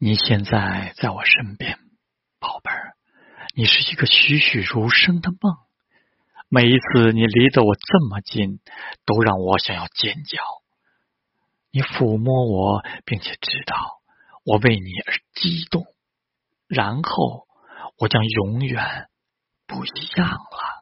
你现在在我身边宝贝儿你是一个栩栩如生的梦每一次你离得我这么近都让我想要尖叫。你抚摸我并且知道我为你而激动然后我将永远不一样了。